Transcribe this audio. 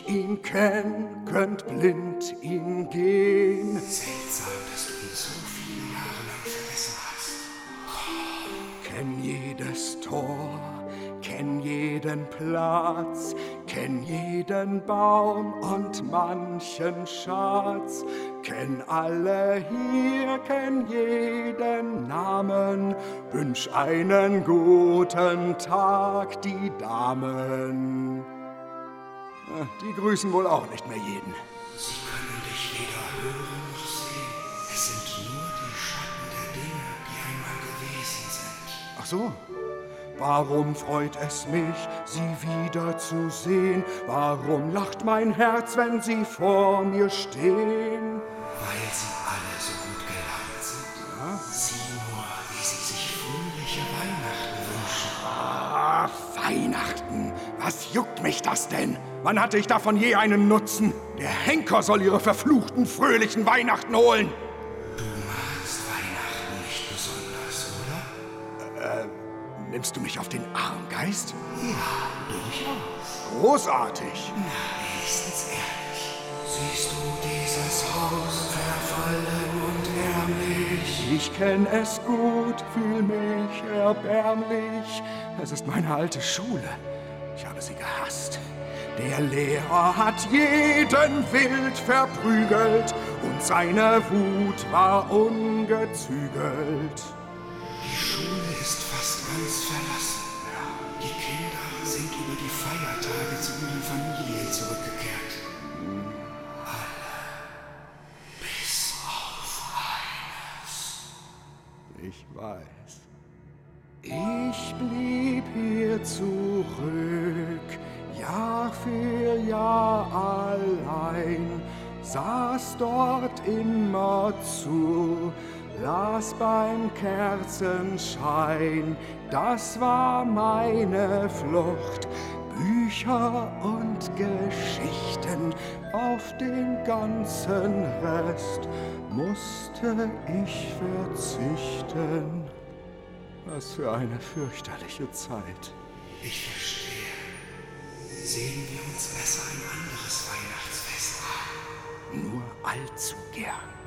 ihn kennt, könnt blind ihn gehen. Seltsam, dass du ihn so viele Jahre lang vergessen hast. Kenn jedes Tor, kenn jeden Platz, kenn jeden Baum und manchen Schatz, kenn alle hier, kenn jeden Namen, wünsch einen guten Tag, die Damen. Die grüßen wohl auch nicht mehr jeden. Sie können dich weder hören noch sehen. Es sind nur die Schatten der Dinge, die einmal gewesen sind. Ach so. Warum freut es mich, Sie wiederzusehen? Warum lacht mein Herz, wenn Sie vor mir stehen? Was juckt mich das denn? Wann hatte ich davon je einen Nutzen? Der Henker soll ihre verfluchten, fröhlichen Weihnachten holen. Du magst Weihnachten nicht besonders, oder? Nimmst du mich auf den Arm, Geist? Ja, durchaus. Großartig. Na, wenigstens ehrlich. Siehst du dieses Haus verfallen und ärmlich? Ich kenn es gut, fühl mich erbärmlich. Es ist meine alte Schule. Ich habe sie gehasst. Der Lehrer hat jeden wild verprügelt und seine Wut war ungezügelt. Die Schule ist fast ganz verlassen. Die Kinder sind über die Feiertage zu ihren Familien zurückgekehrt. Alle. Bis auf eines. Ich weiß. Ich blieb hier zurück, Jahr für Jahr allein, saß dort immer zu, las beim Kerzenschein, das war meine Flucht. Bücher und Geschichten, auf den ganzen Rest musste ich verzichten. Was für eine fürchterliche Zeit. Ich verstehe. Sehen wir uns besser ein anderes Weihnachtsfest an. Nur allzu gern.